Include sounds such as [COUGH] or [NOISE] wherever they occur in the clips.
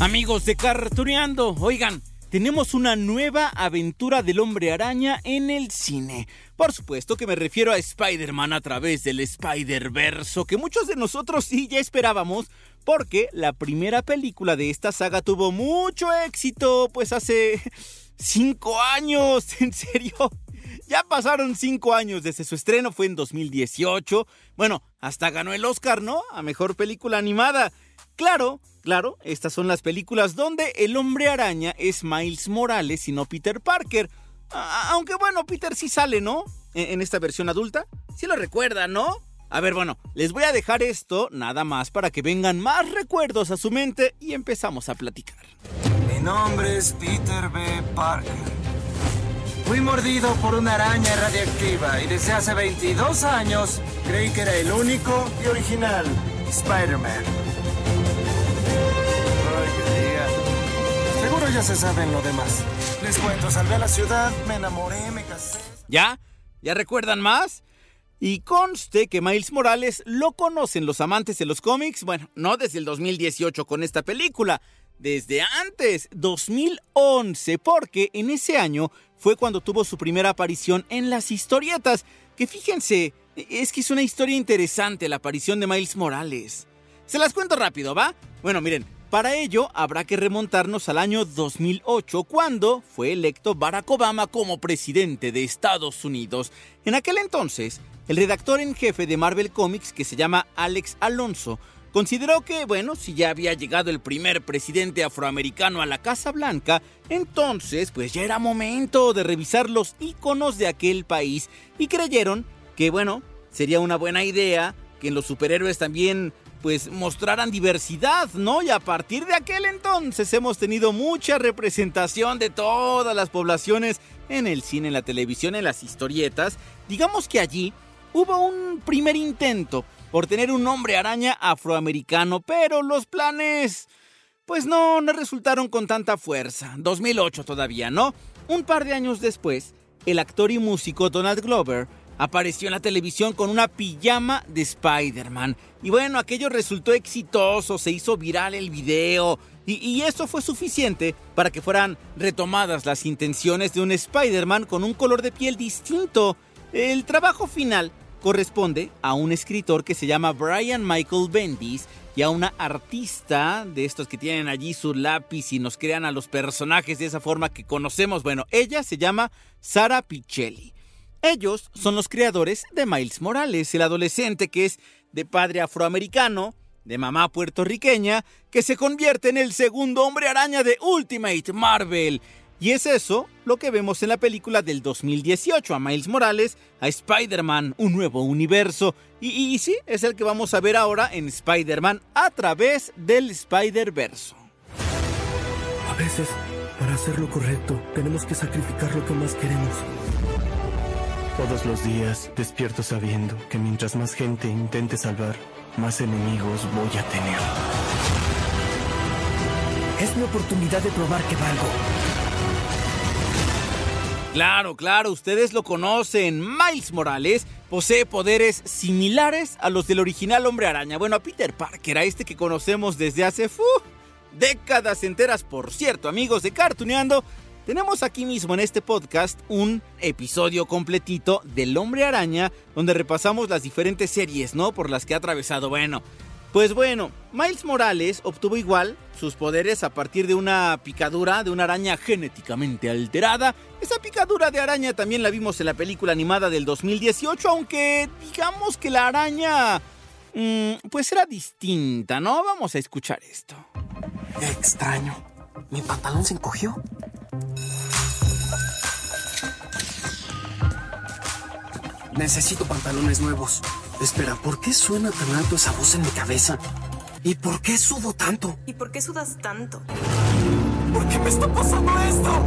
Amigos de Cartuneando, oigan, tenemos una nueva aventura del hombre araña en el cine. Por supuesto que me refiero a Spider-Man a través del Spider-Verso, que muchos de nosotros sí ya esperábamos, porque la primera película de esta saga tuvo mucho éxito, pues hace cinco años, [LAUGHS] en serio. Ya pasaron cinco años desde su estreno, fue en 2018. Bueno, hasta ganó el Oscar, ¿no? A Mejor Película Animada. Claro, claro, estas son las películas donde el hombre araña es Miles Morales y no Peter Parker. Aunque bueno, Peter sí sale, ¿no? En, en esta versión adulta. Sí lo recuerdan, ¿no? A ver, bueno, les voy a dejar esto nada más para que vengan más recuerdos a su mente y empezamos a platicar. Mi nombre es Peter B. Parker. Fui mordido por una araña radiactiva y desde hace 22 años creí que era el único y original Spider-Man. Ya se saben lo demás. Les cuento, salvé a la ciudad, me enamoré, me casé. ¿Ya? ¿Ya recuerdan más? Y conste que Miles Morales lo conocen los amantes de los cómics, bueno, no desde el 2018 con esta película, desde antes, 2011, porque en ese año fue cuando tuvo su primera aparición en las historietas, que fíjense, es que es una historia interesante la aparición de Miles Morales. Se las cuento rápido, ¿va? Bueno, miren, para ello habrá que remontarnos al año 2008, cuando fue electo Barack Obama como presidente de Estados Unidos. En aquel entonces, el redactor en jefe de Marvel Comics, que se llama Alex Alonso, consideró que, bueno, si ya había llegado el primer presidente afroamericano a la Casa Blanca, entonces pues ya era momento de revisar los iconos de aquel país y creyeron que, bueno, sería una buena idea que los superhéroes también pues mostraran diversidad, ¿no? Y a partir de aquel entonces hemos tenido mucha representación de todas las poblaciones en el cine, en la televisión, en las historietas. Digamos que allí hubo un primer intento por tener un hombre araña afroamericano, pero los planes pues no, no resultaron con tanta fuerza. 2008 todavía, ¿no? Un par de años después, el actor y músico Donald Glover apareció en la televisión con una pijama de Spider-Man. Y bueno, aquello resultó exitoso, se hizo viral el video. Y, eso fue suficiente para que fueran retomadas las intenciones de un Spider-Man con un color de piel distinto. El trabajo final corresponde a un escritor que se llama Brian Michael Bendis y a una artista de estos que tienen allí su lápiz y nos crean a los personajes de esa forma que conocemos. Bueno, ella se llama Sara Pichelli. Ellos son los creadores de Miles Morales, el adolescente que es de padre afroamericano, de mamá puertorriqueña, que se convierte en el segundo hombre araña de Ultimate Marvel. Y es eso lo que vemos en la película del 2018, a Miles Morales, a Spider-Man, un nuevo universo. Y, sí, es el que vamos a ver ahora en Spider-Man a través del Spider-Verso. A veces, para hacer lo correcto, tenemos que sacrificar lo que más queremos. Todos los días despierto sabiendo que mientras más gente intente salvar, más enemigos voy a tener. Es mi oportunidad de probar que valgo. Claro, claro, ustedes lo conocen. Miles Morales posee poderes similares a los del original Hombre Araña. Bueno, a Peter Parker, a este que conocemos desde hace décadas enteras. Por cierto, amigos de Cartuneando, tenemos aquí mismo en este podcast un episodio completito del Hombre Araña, donde repasamos las diferentes series, ¿no? Por las que ha atravesado. Bueno, Pues bueno, Miles Morales obtuvo igual sus poderes a partir de una picadura de una araña genéticamente alterada. Esa picadura de araña también la vimos en la película animada del 2018, aunque digamos que la araña... mm, pues era distinta, ¿no? Vamos a escuchar esto. Extraño. Mi pantalón se encogió. Necesito pantalones nuevos. Espera, ¿por qué suena tan alto esa voz en mi cabeza? ¿Y por qué sudo tanto? ¿Y por qué sudas tanto? ¿Por qué me está pasando esto?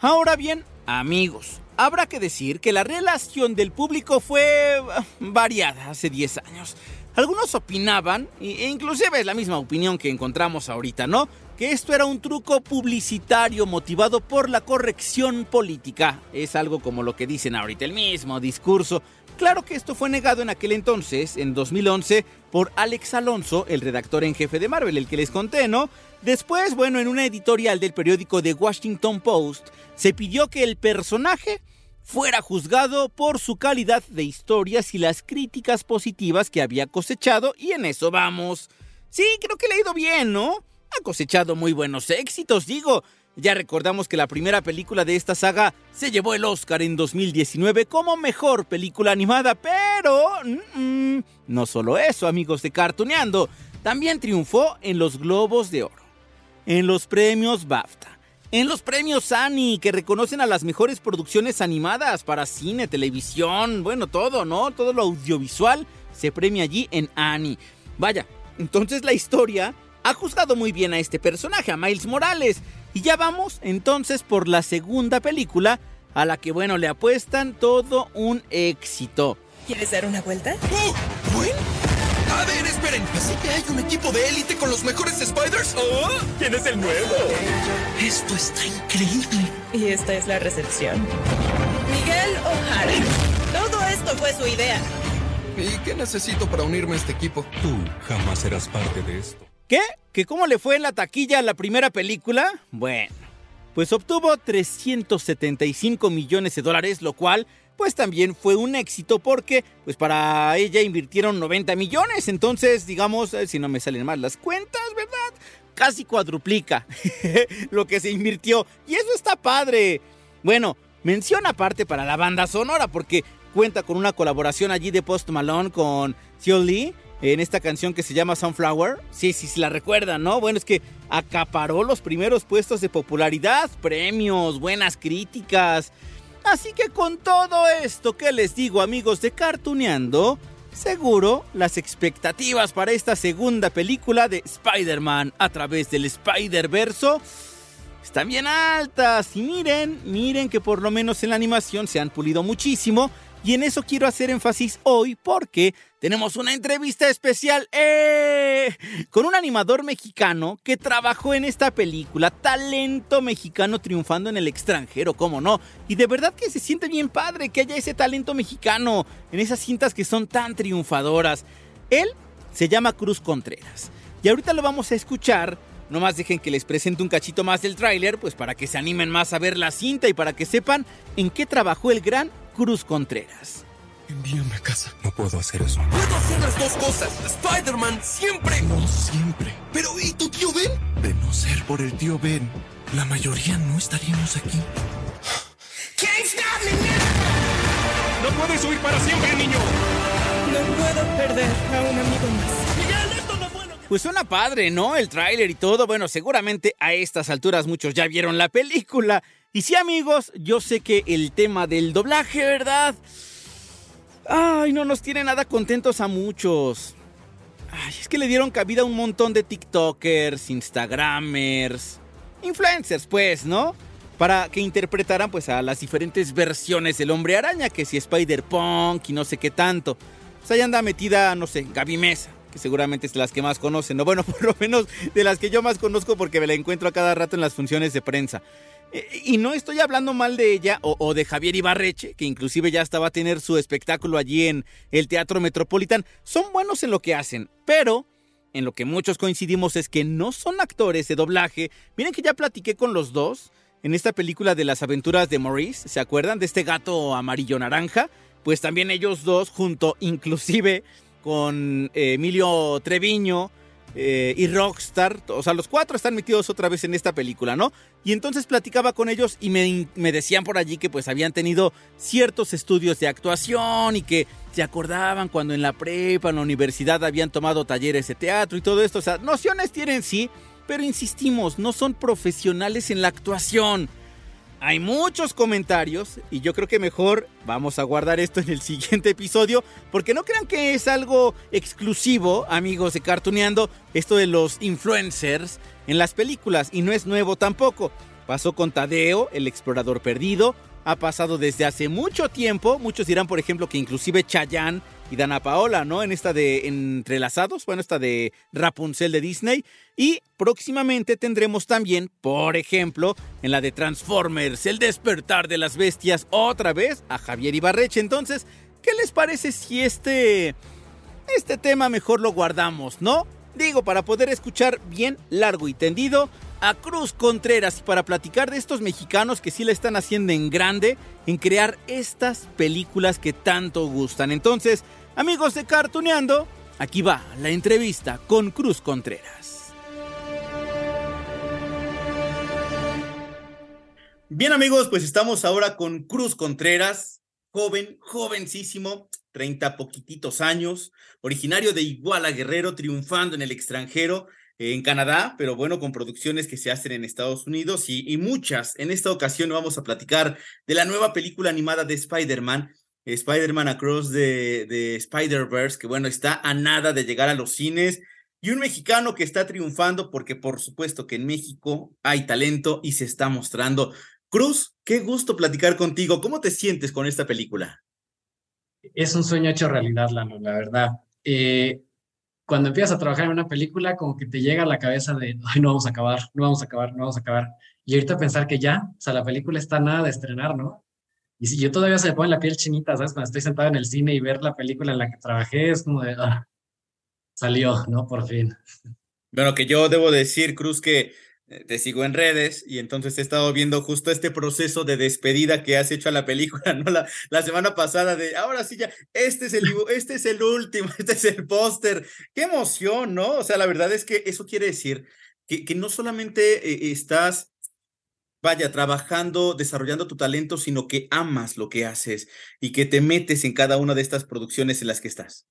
Ahora bien, amigos, habrá que decir que la relación del público fue ah, variada hace 10 años. Algunos opinaban, e inclusive es la misma opinión que encontramos ahorita, ¿no? Que esto era un truco publicitario motivado por la corrección política. Es algo como lo que dicen ahorita, el mismo discurso. Claro que esto fue negado en aquel entonces, en 2011, por Alex Alonso, el redactor en jefe de Marvel, el que les conté, ¿no? Después, bueno, en una editorial del periódico The Washington Post, se pidió que el personaje fuera juzgado por su calidad de historias y las críticas positivas que había cosechado, y en eso vamos. Sí, creo que le ha ido bien, ¿no? Ha cosechado muy buenos éxitos, digo. Ya recordamos que la primera película de esta saga se llevó el Oscar en 2019 como mejor película animada, pero no solo eso, amigos de Cartuneando, también triunfó en los Globos de Oro, en los premios BAFTA, en los premios Annie, que reconocen a las mejores producciones animadas para cine, televisión, bueno, todo, ¿no? Todo lo audiovisual se premia allí en Annie. Vaya, entonces la historia ha juzgado muy bien a este personaje, a Miles Morales. Y ya vamos entonces por la segunda película, a la que, bueno, le apuestan todo un éxito. ¿Quieres dar una vuelta? ¡Oh! ¿Gwen? A ver, esperen. ¿Así que hay un equipo de élite con los mejores Spiders? ¿Oh? ¿Quién es el nuevo? Esto está increíble. Y esta es la recepción. Miguel O'Hara. Todo esto fue su idea. ¿Y qué necesito para unirme a este equipo? Tú jamás serás parte de esto. ¿Qué? ¿Que cómo le fue en la taquilla a la primera película? Bueno, pues obtuvo 375 millones de dólares, lo cual pues también fue un éxito porque pues para ella invirtieron 90 millones, entonces digamos, eh, si no me salen mal las cuentas, ¿verdad? Casi cuadruplica [LAUGHS] lo que se invirtió y eso está padre. Bueno, mención aparte para la banda sonora porque cuenta con una colaboración allí de Post Malone con Seo Lee en esta canción que se llama Sunflower. Sí, sí, se la recuerdan, ¿no? Bueno, es que acaparó los primeros puestos de popularidad, premios, buenas críticas. Así que con todo esto que les digo, amigos de Cartuneando, seguro las expectativas para esta segunda película de Spider-Man a través del Spider-Verso están bien altas. Y miren, miren que por lo menos en la animación se han pulido muchísimo. Y en eso quiero hacer énfasis hoy porque tenemos una entrevista especial ¡eh! con un animador mexicano que trabajó en esta película. Talento mexicano triunfando en el extranjero, ¿cómo no? Y de verdad que se siente bien padre que haya ese talento mexicano en esas cintas que son tan triunfadoras. Él se llama Cruz Contreras. Y ahorita lo vamos a escuchar Nomás dejen que les presente un cachito más del tráiler, pues para que se animen más a ver la cinta y para que sepan en qué trabajó el gran Cruz Contreras. Envíame a casa. No puedo hacer eso. Puedo hacer las dos cosas. Spider-Man siempre. No siempre. Pero ¿y tu tío Ben? De no ser por el tío Ben, la mayoría no estaríamos aquí. No puedes huir para siempre, niño. No puedo perder a un amigo más. Miguel, esto no es bueno. Pues suena padre, ¿no? El tráiler y todo. Bueno, seguramente a estas alturas muchos ya vieron la película. Y sí, amigos, yo sé que el tema del doblaje, ¿verdad? Ay, no nos tiene nada contentos a muchos. Ay, es que le dieron cabida a un montón de TikTokers, Instagramers, influencers, pues, ¿no? Para que interpretaran, pues, a las diferentes versiones del hombre araña, que si Spider-Punk y no sé qué tanto. Pues ahí anda metida, no sé, Gaby Mesa, que seguramente es de las que más conocen, ¿no? Bueno, [LAUGHS] por lo menos de las que yo más conozco porque me la encuentro a cada rato en las funciones de prensa. Eh, Y no estoy hablando mal de ella o, de Javier Ibarreche, que inclusive ya estaba a tener su espectáculo allí en el Teatro Metropolitan. Son buenos en lo que hacen, pero en lo que muchos coincidimos es que no son actores de doblaje. Miren que ya platiqué con los dos en esta película de las aventuras de Maurice, ¿se acuerdan de este gato amarillo naranja? Pues también ellos dos junto inclusive con eh, Emilio Treviño eh, y Rockstar. O sea, los cuatro están metidos otra vez en esta película, ¿no? Y entonces platicaba con ellos y me, me decían por allí que pues habían tenido ciertos estudios de actuación y que se acordaban cuando en la prepa, en la universidad habían tomado talleres de teatro y todo esto. O sea, nociones tienen sí, pero insistimos, no son profesionales en la actuación. Hay muchos comentarios y yo creo que mejor vamos a guardar esto en el siguiente episodio porque no crean que es algo exclusivo, amigos de Cartuneando, esto de los influencers en las películas y no es nuevo tampoco. Pasó con Tadeo, el explorador perdido, ha pasado desde hace mucho tiempo, muchos dirán por ejemplo que inclusive Chayanne y Dana Paola, ¿no? En esta de Entrelazados, bueno, esta de Rapunzel de Disney. Y próximamente tendremos también, por ejemplo, en la de Transformers, El despertar de las bestias, otra vez a Javier Ibarreche. Entonces, ¿qué les parece si este, este tema mejor lo guardamos, no? Digo, para poder escuchar bien largo y tendido a Cruz Contreras para platicar de estos mexicanos que sí le están haciendo en grande en crear estas películas que tanto gustan. Entonces, amigos de Cartuneando, aquí va la entrevista con Cruz Contreras. Bien amigos, pues estamos ahora con Cruz Contreras, joven, jovencísimo, 30 poquititos años, originario de Iguala Guerrero, triunfando en el extranjero en Canadá, pero bueno, con producciones que se hacen en Estados Unidos y, muchas. En esta ocasión vamos a platicar de la nueva película animada de Spider-Man, Spider-Man Across the, Spider-Verse, que bueno, está a nada de llegar a los cines. Y un mexicano que está triunfando porque por supuesto que en México hay talento y se está mostrando. Cruz, qué gusto platicar contigo. ¿Cómo te sientes con esta película? Es un sueño hecho realidad, Lano, la verdad. Eh, cuando empiezas a trabajar en una película, como que te llega a la cabeza de, ay, no vamos a acabar, no vamos a acabar, no vamos a acabar. Y ahorita pensar que ya, o sea, la película está nada de estrenar, ¿no? Y si yo todavía se me pone la piel chinita, ¿sabes? Cuando estoy sentado en el cine y ver la película en la que trabajé, es como de, ah, salió, ¿no? Por fin. Bueno, que yo debo decir, Cruz, que te sigo en redes y entonces he estado viendo justo este proceso de despedida que has hecho a la película, [LAUGHS] ¿no? La, la semana pasada de, ahora sí ya, este es el, este es el último, [LAUGHS] este es el póster. Qué emoción, ¿no? O sea, la verdad es que eso quiere decir que, que no solamente eh, estás, vaya, trabajando, desarrollando tu talento, sino que amas lo que haces y que te metes en cada una de estas producciones en las que estás.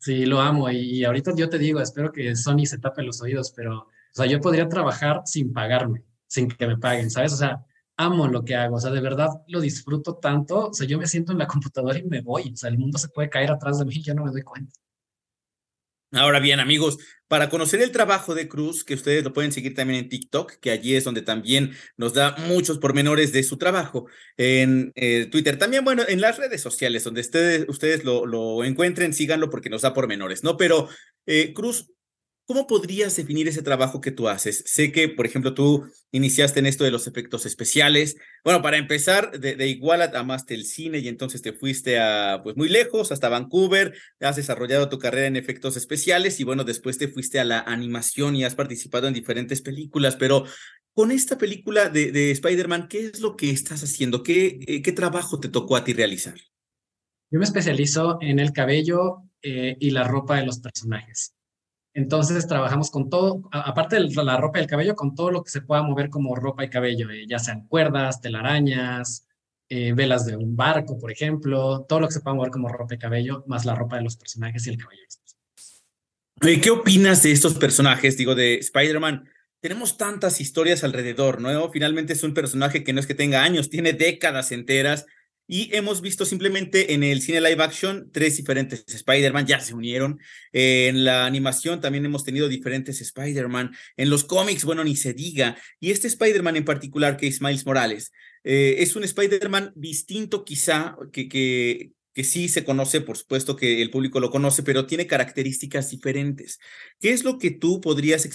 Sí, lo amo y, ahorita yo te digo, espero que Sony se tape los oídos, pero sea, yo podría trabajar sin pagarme, sin que me paguen, ¿sabes? O sea, amo lo que hago, o sea, de verdad lo disfruto tanto, o sea, yo me siento en la computadora y me voy, o sea, el mundo se puede caer atrás de mí y yo no me doy cuenta. Ahora bien, amigos, para conocer el trabajo de Cruz, que ustedes lo pueden seguir también en TikTok, que allí es donde también nos da muchos pormenores de su trabajo, en eh, Twitter, también, bueno, en las redes sociales, donde ustedes, ustedes lo, lo encuentren, síganlo porque nos da pormenores, ¿no? Pero, eh, Cruz, ¿Cómo podrías definir ese trabajo que tú haces? Sé que, por ejemplo, tú iniciaste en esto de los efectos especiales. Bueno, para empezar, de, de Iguala amaste el cine y entonces te fuiste a, pues, muy lejos, hasta Vancouver. Has desarrollado tu carrera en efectos especiales y, bueno, después te fuiste a la animación y has participado en diferentes películas. Pero con esta película de, de Spider-Man, ¿qué es lo que estás haciendo? ¿Qué, eh, ¿Qué trabajo te tocó a ti realizar? Yo me especializo en el cabello eh, y la ropa de los personajes. Entonces trabajamos con todo, aparte de la ropa y el cabello, con todo lo que se pueda mover como ropa y cabello, eh, ya sean cuerdas, telarañas, eh, velas de un barco, por ejemplo, todo lo que se pueda mover como ropa y cabello, más la ropa de los personajes y el cabello. ¿Qué opinas de estos personajes? Digo, de Spider-Man. Tenemos tantas historias alrededor, ¿no? Finalmente es un personaje que no es que tenga años, tiene décadas enteras y hemos visto simplemente en el cine live action tres diferentes Spider-Man, ya se unieron. en la animación también hemos tenido diferentes Spider-Man. En los cómics, bueno, ni se diga. Y este Spider-Man en particular, que es Miles Morales, eh, es un Spider-Man distinto quizá, que, que, que sí se conoce, por supuesto que el público lo conoce, pero tiene características diferentes. ¿Qué es lo que tú podrías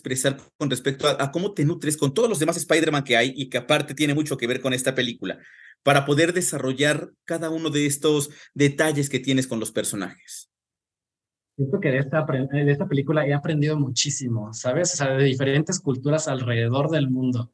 expresar con respecto a, a cómo te nutres con todos los demás Spider-Man que hay y que aparte tiene mucho que ver con esta película? para poder desarrollar cada uno de estos detalles que tienes con los personajes? Siento que de esta, de esta película he aprendido muchísimo, ¿sabes? O sea, de diferentes culturas alrededor del mundo.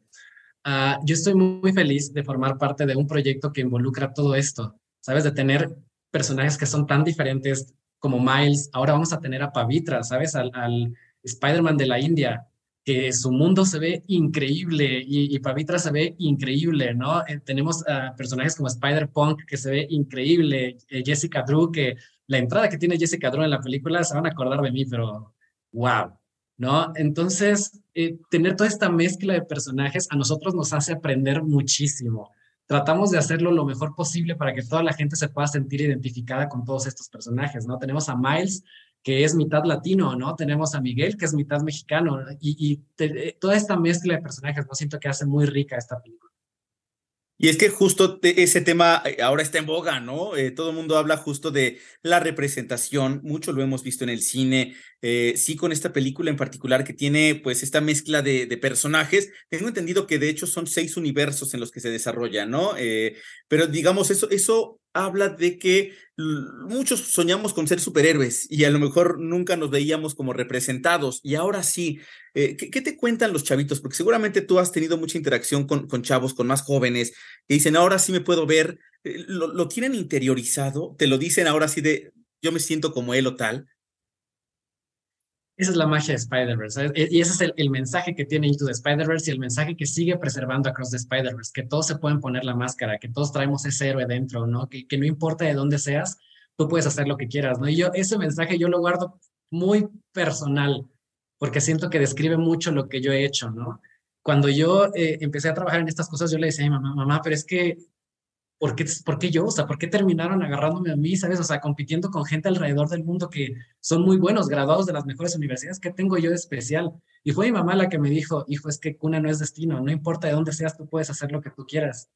Uh, yo estoy muy feliz de formar parte de un proyecto que involucra todo esto, ¿sabes? De tener personajes que son tan diferentes, como Miles, ahora vamos a tener a Pavitra, ¿sabes? Al, al Spider-Man de la India, que su mundo se ve increíble y, Pavitra se ve increíble, ¿no? Eh, tenemos a personajes como Spider-Punk que se ve increíble, eh, Jessica Drew, que la entrada que tiene Jessica Drew en la película se van a acordar de mí, pero wow, ¿no? Entonces, eh, tener toda esta mezcla de personajes a nosotros nos hace aprender muchísimo. Tratamos de hacerlo lo mejor posible para que toda la gente se pueda sentir identificada con todos estos personajes, ¿no? Tenemos a Miles, que es mitad latino, ¿no? Tenemos a Miguel, que es mitad mexicano, y, eh, toda esta mezcla de personajes, ¿no? Siento que hace muy rica esta película. Y es que justo ese tema eh, ahora está en boga, ¿no? Eh, todo el mundo habla justo de la representación, mucho lo hemos visto en el cine, sí con esta película en particular que tiene pues esta mezcla de, de, personajes. Tengo entendido que de hecho son seis universos en los que se desarrolla, ¿no? pero digamos, eso, eso habla de que muchos soñamos con ser superhéroes y a lo mejor nunca nos veíamos como representados. Y ahora sí, eh, ¿qué, te cuentan los chavitos? Porque seguramente tú has tenido mucha interacción con, con chavos, con más jóvenes, que dicen, ahora sí me puedo ver, eh, lo, lo tienen interiorizado, te lo dicen ahora sí de, yo me siento como él o tal. Esa es la magia de Spider-Verse. Y ese es el, mensaje que tiene Into the Spider-Verse y el mensaje que sigue preservando Across the Spider-Verse, que todos se pueden poner la máscara, que todos traemos ese héroe dentro, ¿no? Que, que no importa de dónde seas, tú puedes hacer lo que quieras, ¿no? Y yo ese mensaje yo lo guardo muy personal, porque siento que describe mucho lo que yo he hecho, ¿no? Cuando yo eh, empecé a trabajar en estas cosas, yo le decía mamá, mamá, pero es que ¿por qué, ¿por qué yo? O sea, ¿por qué terminaron agarrándome a mí, sabes? O sea, compitiendo con gente alrededor del mundo que son muy buenos, graduados de las mejores universidades, ¿qué tengo yo de especial? Y fue mi mamá la que me dijo, hijo, es que cuna no es destino, no importa de dónde seas, tú puedes hacer lo que tú quieras.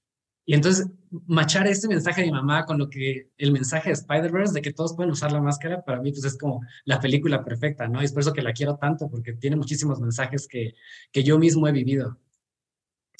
Y entonces, machar este mensaje de mi mamá con lo que el mensaje de Spider-Verse, de que todos pueden usar la máscara, para mí, pues es como la película perfecta, ¿no? Y es por eso que la quiero tanto, porque tiene muchísimos mensajes que, que yo mismo he vivido.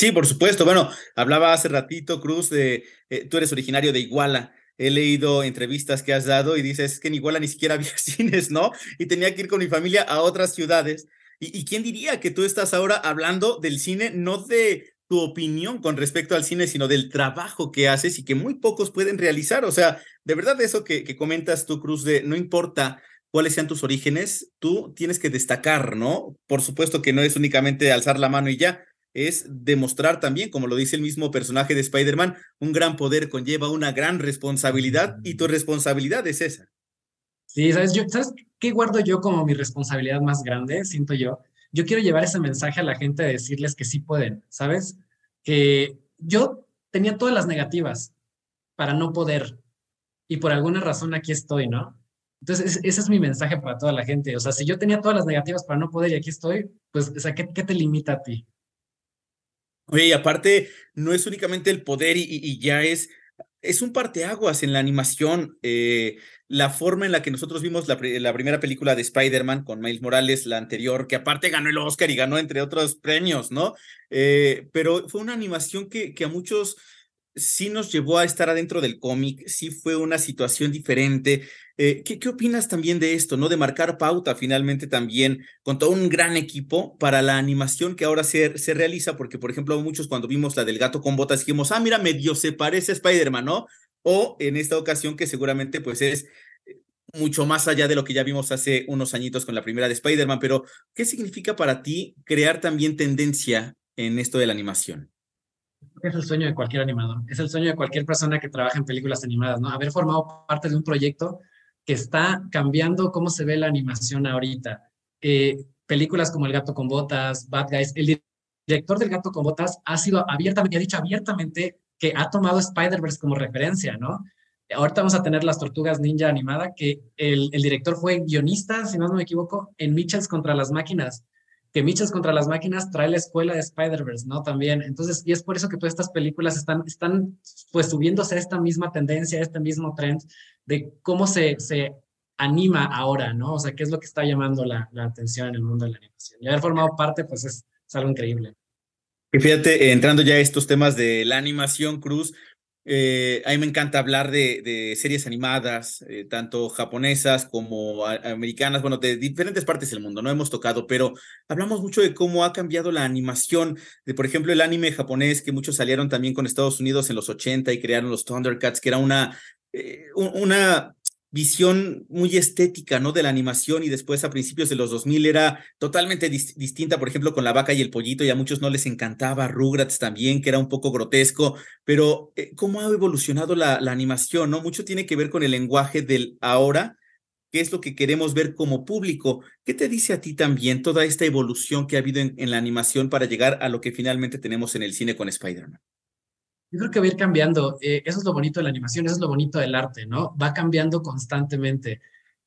Sí, por supuesto. Bueno, hablaba hace ratito, Cruz, de eh, tú eres originario de Iguala. He leído entrevistas que has dado y dices que en Iguala ni siquiera [LAUGHS] había cines, ¿no? Y tenía que ir con mi familia a otras ciudades. ¿Y, quién diría que tú estás ahora hablando del cine, no de tu opinión con respecto al cine, sino del trabajo que haces y que muy pocos pueden realizar? O sea, de verdad eso que, que comentas tú, Cruz, de no importa cuáles sean tus orígenes, tú tienes que destacar, ¿no? Por supuesto que no es únicamente alzar la mano y ya, es demostrar también, como lo dice el mismo personaje de Spider-Man, un gran poder conlleva una gran responsabilidad y tu responsabilidad es esa. Sí, ¿sabes? Yo, ¿sabes qué guardo yo como mi responsabilidad más grande? Siento yo. Yo quiero llevar ese mensaje a la gente de decirles que sí pueden, ¿sabes? Que yo tenía todas las negativas para no poder y por alguna razón aquí estoy, ¿no? Entonces, ese es mi mensaje para toda la gente. O sea, si yo tenía todas las negativas para no poder y aquí estoy, pues, o sea, ¿qué, qué te limita a ti? Oye, y aparte, no es únicamente el poder y, ya es, es un parteaguas en la animación. Eh, la forma en la que nosotros vimos la, la primera película de Spider-Man con Miles Morales, la anterior, que aparte ganó el Oscar y ganó entre otros premios, ¿no? Eh, pero fue una animación que, que a muchos sí nos llevó a estar adentro del cómic, sí fue una situación diferente. Eh, ¿qué, ¿qué, opinas también de esto, no? De marcar pauta finalmente también con todo un gran equipo para la animación que ahora se, se realiza, porque por ejemplo muchos cuando vimos la del gato con botas dijimos, ah, mira, medio se parece a Spider-Man, ¿no? O en esta ocasión que seguramente pues es eh, mucho más allá de lo que ya vimos hace unos añitos con la primera de Spider-Man, pero ¿qué significa para ti crear también tendencia en esto de la animación? Es el sueño de cualquier animador, es el sueño de cualquier persona que trabaja en películas animadas, ¿no? Haber formado parte de un proyecto que está cambiando cómo se ve la animación ahorita. Películas como El gato con botas, Bad Guys, el director del gato con botas ha sido abiertamente, ha dicho abiertamente que ha tomado Spider-Verse como referencia, ¿no? Ahorita vamos a tener las Tortugas Ninja animada, que el, el director fue guionista, si no me equivoco, en Mitchells contra las máquinas que Michels contra las máquinas trae la escuela de Spider-Verse, ¿no? También. Entonces, y es por eso que todas estas películas están, están pues subiéndose a esta misma tendencia, a este mismo trend de cómo se, se anima ahora, ¿no? O sea, qué es lo que está llamando la, la atención en el mundo de la animación. Y haber formado parte, pues es, es algo increíble. Y fíjate, entrando ya a estos temas de la animación, Cruz, eh, a mí me encanta hablar de, series animadas, eh, tanto japonesas como americanas, bueno, de diferentes partes del mundo, no hemos tocado, pero hablamos mucho de cómo ha cambiado la animación, de por ejemplo el anime japonés, que muchos salieron también con Estados Unidos en los 80 y crearon los Thundercats, que era una, eh, una visión muy estética, ¿no? De la animación y después a principios de los 2000 era totalmente distinta, por ejemplo, con La Vaca y el Pollito, y a muchos no les encantaba, Rugrats también, que era un poco grotesco, pero eh, ¿cómo ha evolucionado la, animación, ¿no? Mucho tiene que ver con el lenguaje del ahora, qué es lo que queremos ver como público. ¿Qué te dice a ti también toda esta evolución que ha habido en, en la animación para llegar a lo que finalmente tenemos en el cine con Spider-Man? Yo creo que va a ir cambiando. Eh, eso es lo bonito de la animación, eso es lo bonito del arte, ¿no? Va cambiando constantemente.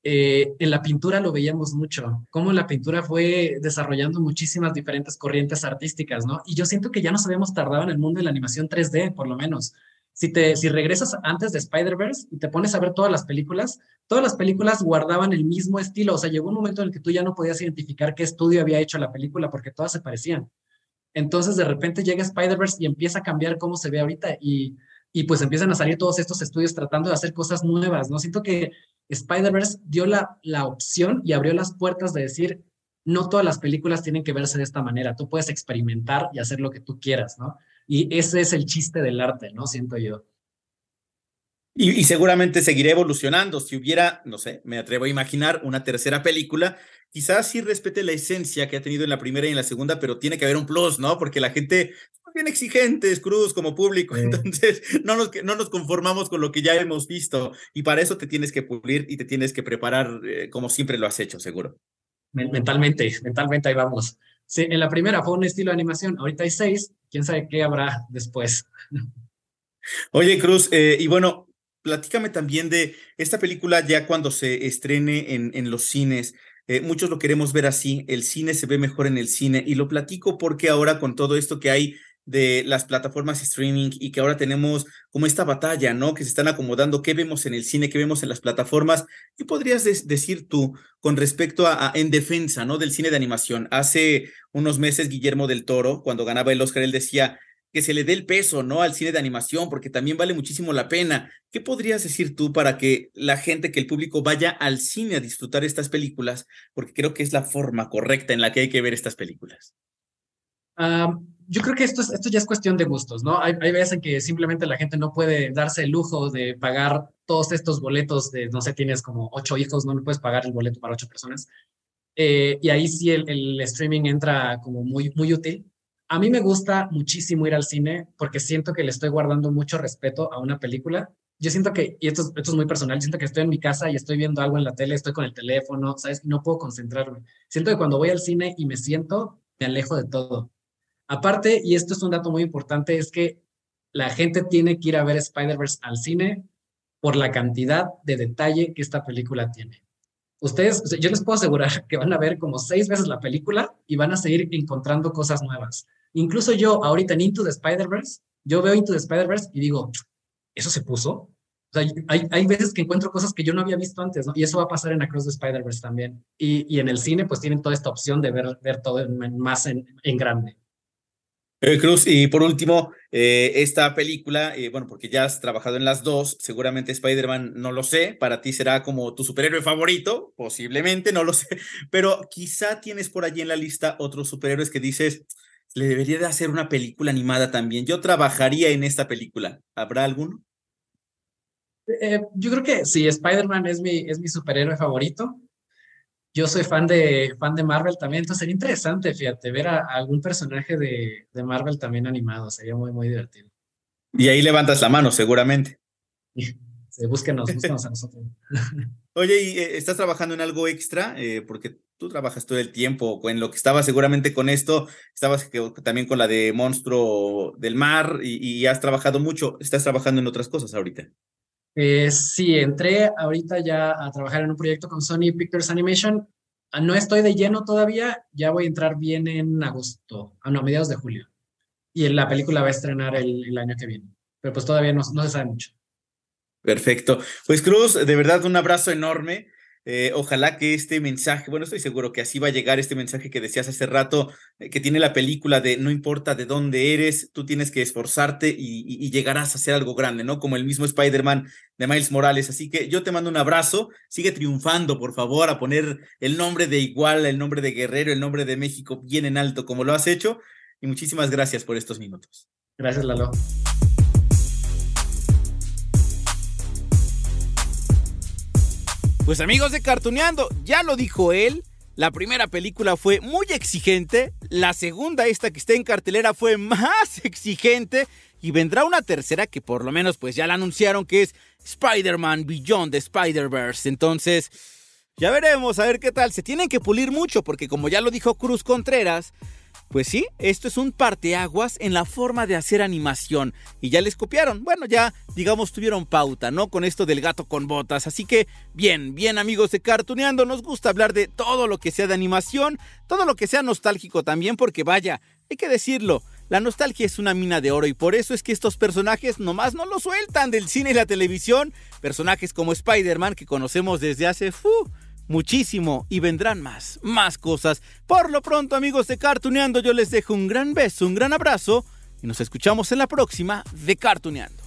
Eh, en la pintura lo veíamos mucho, cómo la pintura fue desarrollando muchísimas diferentes corrientes artísticas, ¿no? Y yo siento que ya nos habíamos tardado en el mundo de la animación 3D, por lo menos. Si, te, si regresas antes de Spider-Verse y te pones a ver todas las películas, todas las películas guardaban el mismo estilo. O sea, llegó un momento en el que tú ya no podías identificar qué estudio había hecho la película porque todas se parecían. Entonces de repente llega Spider-Verse y empieza a cambiar cómo se ve ahorita y, y pues empiezan a salir todos estos estudios tratando de hacer cosas nuevas, ¿no? Siento que Spider-Verse dio la, la opción y abrió las puertas de decir, no todas las películas tienen que verse de esta manera, tú puedes experimentar y hacer lo que tú quieras, ¿no? Y ese es el chiste del arte, ¿no? Siento yo. Y, y, seguramente seguirá evolucionando. Si hubiera, no sé, me atrevo a imaginar una tercera película, quizás sí respete la esencia que ha tenido en la primera y en la segunda, pero tiene que haber un plus, ¿no? Porque la gente es bien exigentes, cruz como público, [LAUGHS] entonces no nos, no nos conformamos con lo que ya hemos visto y para eso te tienes que pulir y te tienes que preparar eh, como siempre lo has hecho, seguro. Mentalmente, mentalmente ahí vamos. Sí, en la primera fue un estilo de animación, ahorita hay seis, quién sabe qué habrá después. [LAUGHS] Oye, Cruz, eh, y bueno, platícame también de esta película ya cuando se estrene en, en los cines. Eh, muchos lo queremos ver así, el cine se ve mejor en el cine y lo platico porque ahora con todo esto que hay de las plataformas streaming y que ahora tenemos como esta batalla, ¿no? Que se están acomodando, qué vemos en el cine, qué vemos en las plataformas. ¿Qué podrías decir tú con respecto a, a, en defensa, ¿no? Del cine de animación. Hace unos meses Guillermo del Toro, cuando ganaba el Oscar, él decía, que se le dé el peso, ¿no? Al cine de animación, porque también vale muchísimo la pena. ¿Qué podrías decir tú para que la gente, que el público vaya al cine a disfrutar estas películas? Porque creo que es la forma correcta en la que hay que ver estas películas. Uh, yo creo que esto, es, esto ya es cuestión de gustos, ¿no? Hay, veces en que simplemente la gente no puede darse el lujo de pagar todos estos boletos de, no sé, tienes como ocho hijos, no puedes pagar el boleto para ocho personas. Eh, y ahí sí el, el streaming entra como muy, muy útil a mí me gusta muchísimo ir al cine porque siento que le estoy guardando mucho respeto a una película. Yo siento que, y esto, es muy personal, siento que estoy en mi casa y estoy viendo algo en la tele, estoy con el teléfono, ¿sabes? No puedo concentrarme. Siento que cuando voy al cine y me siento, me alejo de todo. Aparte, y esto es un dato muy importante, es que la gente tiene que ir a ver Spider-Verse al cine por la cantidad de detalle que esta película tiene ustedes, yo les puedo asegurar [LAUGHS] que van a ver como seis veces la película y van a seguir encontrando cosas nuevas. Incluso yo, ahorita en Into the Spider-Verse, yo veo Into the Spider-Verse y digo, ¿eso se puso? O sea, hay, hay veces que encuentro cosas que yo no había visto antes, ¿no? Y eso va a pasar en Across the Spider-Verse también. Y, y, en el cine, pues tienen toda esta opción de ver, ver todo en, más en, en grande. Eh, Cruz, y por último, eh, esta película, eh, bueno, porque ya has trabajado en las dos, seguramente Spider-Man, no lo sé, para ti será como tu superhéroe favorito, posiblemente, no lo sé, pero quizá tienes por allí en la lista otros superhéroes que dices, le debería de hacer una película animada también. Yo trabajaría en esta película. ¿Habrá alguno? Eh, yo creo que sí, Spider-Man es mi, es mi superhéroe favorito. Yo soy fan de, fan de Marvel también, entonces sería interesante, fíjate, ver a, a algún personaje de, de, Marvel también animado, sería muy, muy divertido. Y ahí levantas la mano, seguramente. [LAUGHS] Sí, búsquenos, búsquenos a nosotros. [LAUGHS] Oye, ¿y eh, estás trabajando en algo extra? Eh, porque tú trabajas todo el tiempo, en lo que estabas seguramente con esto, estabas también con la de Monstruo del Mar y, y has trabajado mucho, estás trabajando en otras cosas ahorita. Eh, sí, entré ahorita ya a trabajar en un proyecto con Sony Pictures Animation. Ah, no estoy de lleno todavía, ya voy a entrar bien en agosto, ah, no, a mediados de julio. Y la película va a estrenar el, el año que viene, pero pues todavía no, no se sabe mucho. Perfecto. Pues Cruz, de verdad un abrazo enorme. Eh, ojalá que este mensaje, bueno, estoy seguro que así va a llegar este mensaje que decías hace rato, eh, que tiene la película de no importa de dónde eres, tú tienes que esforzarte y, llegarás a hacer algo grande, ¿no? Como el mismo Spider-Man de Miles Morales. Así que yo te mando un abrazo, sigue triunfando, por favor, a poner el nombre de Igual, el nombre de Guerrero, el nombre de México bien en alto, como lo has hecho. Y muchísimas gracias por estos minutos. Gracias, Lalo. Pues amigos de Cartuneando, ya lo dijo él. La primera película fue muy exigente, la segunda, esta que está en cartelera, fue [LAUGHS] más exigente y vendrá una tercera que por lo menos pues ya la anunciaron que es Spider-Man Beyond the Spider-Verse. Entonces, ya veremos a ver qué tal. Se tienen que pulir mucho porque como ya lo dijo Cruz Contreras, pues sí, esto es un parteaguas en la forma de hacer animación. Y ya les copiaron. Bueno, ya, digamos, tuvieron pauta, ¿no? Con esto del gato con botas. Así que, bien, bien, amigos de Cartuneando, nos gusta hablar de todo lo que sea de animación, todo lo que sea nostálgico también, porque vaya, hay que decirlo. La nostalgia es una mina de oro y por eso es que estos personajes nomás no lo sueltan del cine y la televisión. Personajes como Spider-Man que conocemos desde hace muchísimo y vendrán más, más cosas. Por lo pronto, amigos de Cartuneando, yo les dejo un gran beso, un gran abrazo y nos escuchamos en la próxima de Cartuneando.